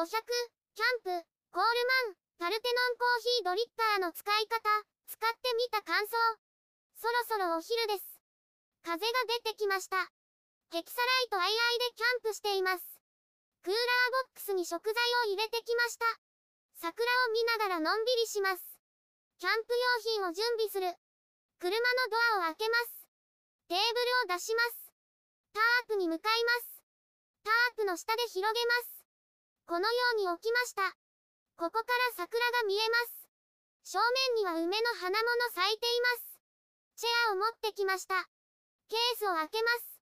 500、キャンプ、コールマン、パルテノンコーヒードリッパーの使い方、使ってみた感想。そろそろお昼です。風が出てきました。ヘキサライト II でキャンプしています。クーラーボックスに食材を入れてきました。桜を見ながらのんびりします。キャンプ用品を準備する。車のドアを開けます。テーブルを出します。タープに向かいます。タープの下で広げます。このように置きました。ここから桜が見えます。正面には梅の花物咲いています。チェアを持ってきました。ケースを開けます。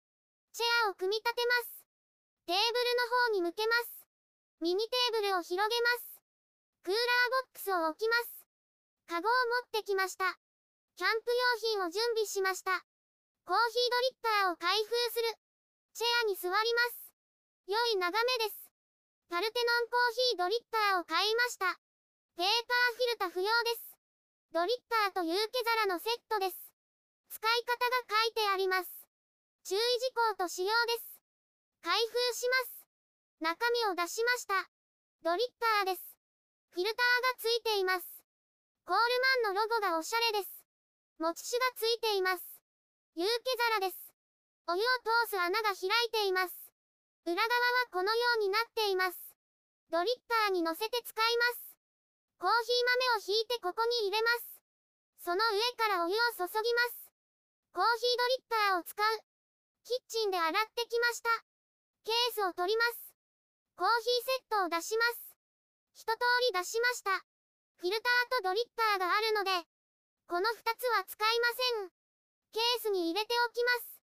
チェアを組み立てます。テーブルの方に向けます。ミニテーブルを広げます。クーラーボックスを置きます。カゴを持ってきました。キャンプ用品を準備しました。コーヒードリッパーを開封する。チェアに座ります。良い眺めです。パルテノンコーヒードリッパーを買いました。ペーパーフィルタ不要です。ドリッパーと有機皿のセットです。使い方が書いてあります。注意事項と使用です。開封します。中身を出しました。ドリッパーです。フィルターがついています。コールマンのロゴがおしゃれです。持ち手がついています。有機皿です。お湯を通す穴が開いています。裏側はこのようになっています。ドリッパーに乗せて使います。コーヒー豆をひいてここに入れます。その上からお湯を注ぎます。コーヒードリッパーを使う。キッチンで洗ってきました。ケースを取ります。コーヒーセットを出します。一通り出しました。フィルターとドリッパーがあるので、この2つは使いません。ケースに入れておきます。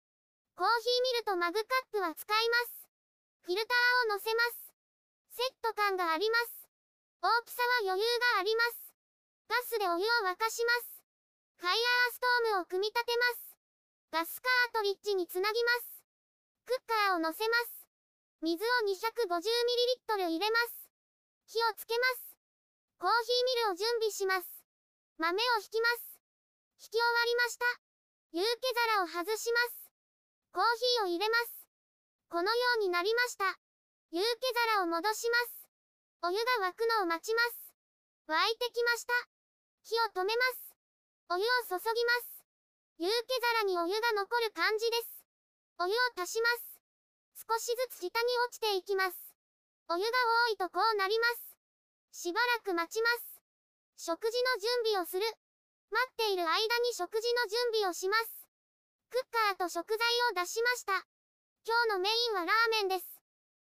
コーヒーミルとマグカップは使います。フィルターを乗せます。セット感があります。大きさは余裕があります。ガスでお湯を沸かします。ファイヤーストームを組み立てます。ガスカートリッジにつなぎます。クッカーを乗せます。水を 250ml 入れます。火をつけます。コーヒーミルを準備します。豆を引きます。引き終わりました。有機皿を外します。コーヒーを入れます。このようになりました。有機皿を戻します。お湯が沸くのを待ちます。沸いてきました。火を止めます。お湯を注ぎます。有機皿にお湯が残る感じです。お湯を足します。少しずつ下に落ちていきます。お湯が多いとこうなります。しばらく待ちます。食事の準備をする。待っている間に食事の準備をします。クッカーと食材を出しました。今日のメインはラーメンです。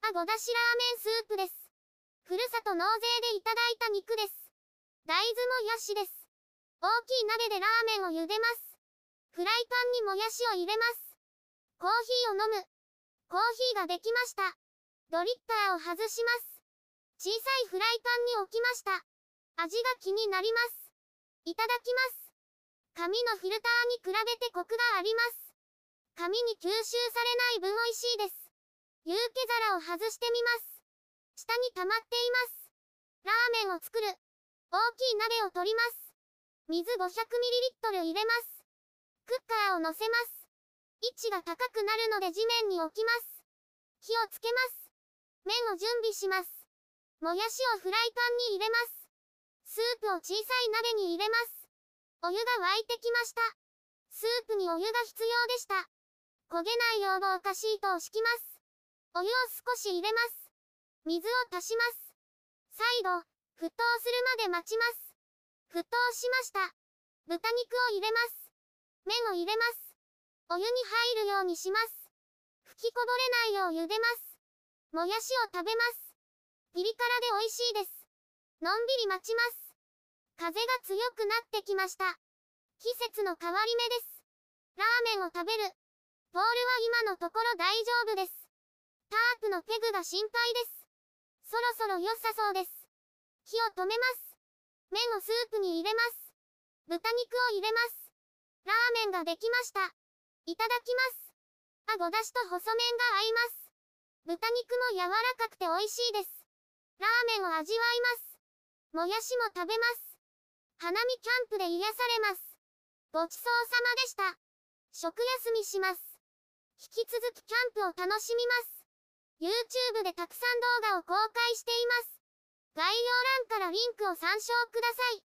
あごだしラーメンスープです。ふるさと納税でいただいた肉です。大豆もやしです。大きい鍋でラーメンを茹でます。フライパンにもやしを入れます。コーヒーを飲む。コーヒーができました。ドリッパーを外します。小さいフライパンに置きました。味が気になります。いただきます。紙のフィルターに比べてコクがあります。紙に吸収されない分美味しいです。有機皿を外してみます。下に溜まっています。ラーメンを作る。大きい鍋を取ります。水 500ml 入れます。クッカーを乗せます。位置が高くなるので地面に置きます。火をつけます。麺を準備します。もやしをフライパンに入れます。スープを小さい鍋に入れます。お湯が沸いてきました。スープにお湯が必要でした。焦げないよう防火シートを敷きます。お湯を少し入れます。水を足します。再度、沸騰するまで待ちます。沸騰しました。豚肉を入れます。麺を入れます。お湯に入るようにします。吹きこぼれないよう茹でます。もやしを食べます。ピリ辛で美味しいです。のんびり待ちます。風が強くなってきました。季節の変わり目です。ラーメンを食べる。ポールは今のところ大丈夫です。タープのペグが心配です。そろそろ良さそうです。火を止めます。麺をスープに入れます。豚肉を入れます。ラーメンができました。いただきます。あごだしと細麺が合います。豚肉も柔らかくて美味しいです。ラーメンを味わいます。もやしも食べます。花見キャンプで癒されます。ごちそうさまでした。食休みします。引き続きキャンプを楽しみます。YouTube でたくさん動画を公開しています。概要欄からリンクを参照ください。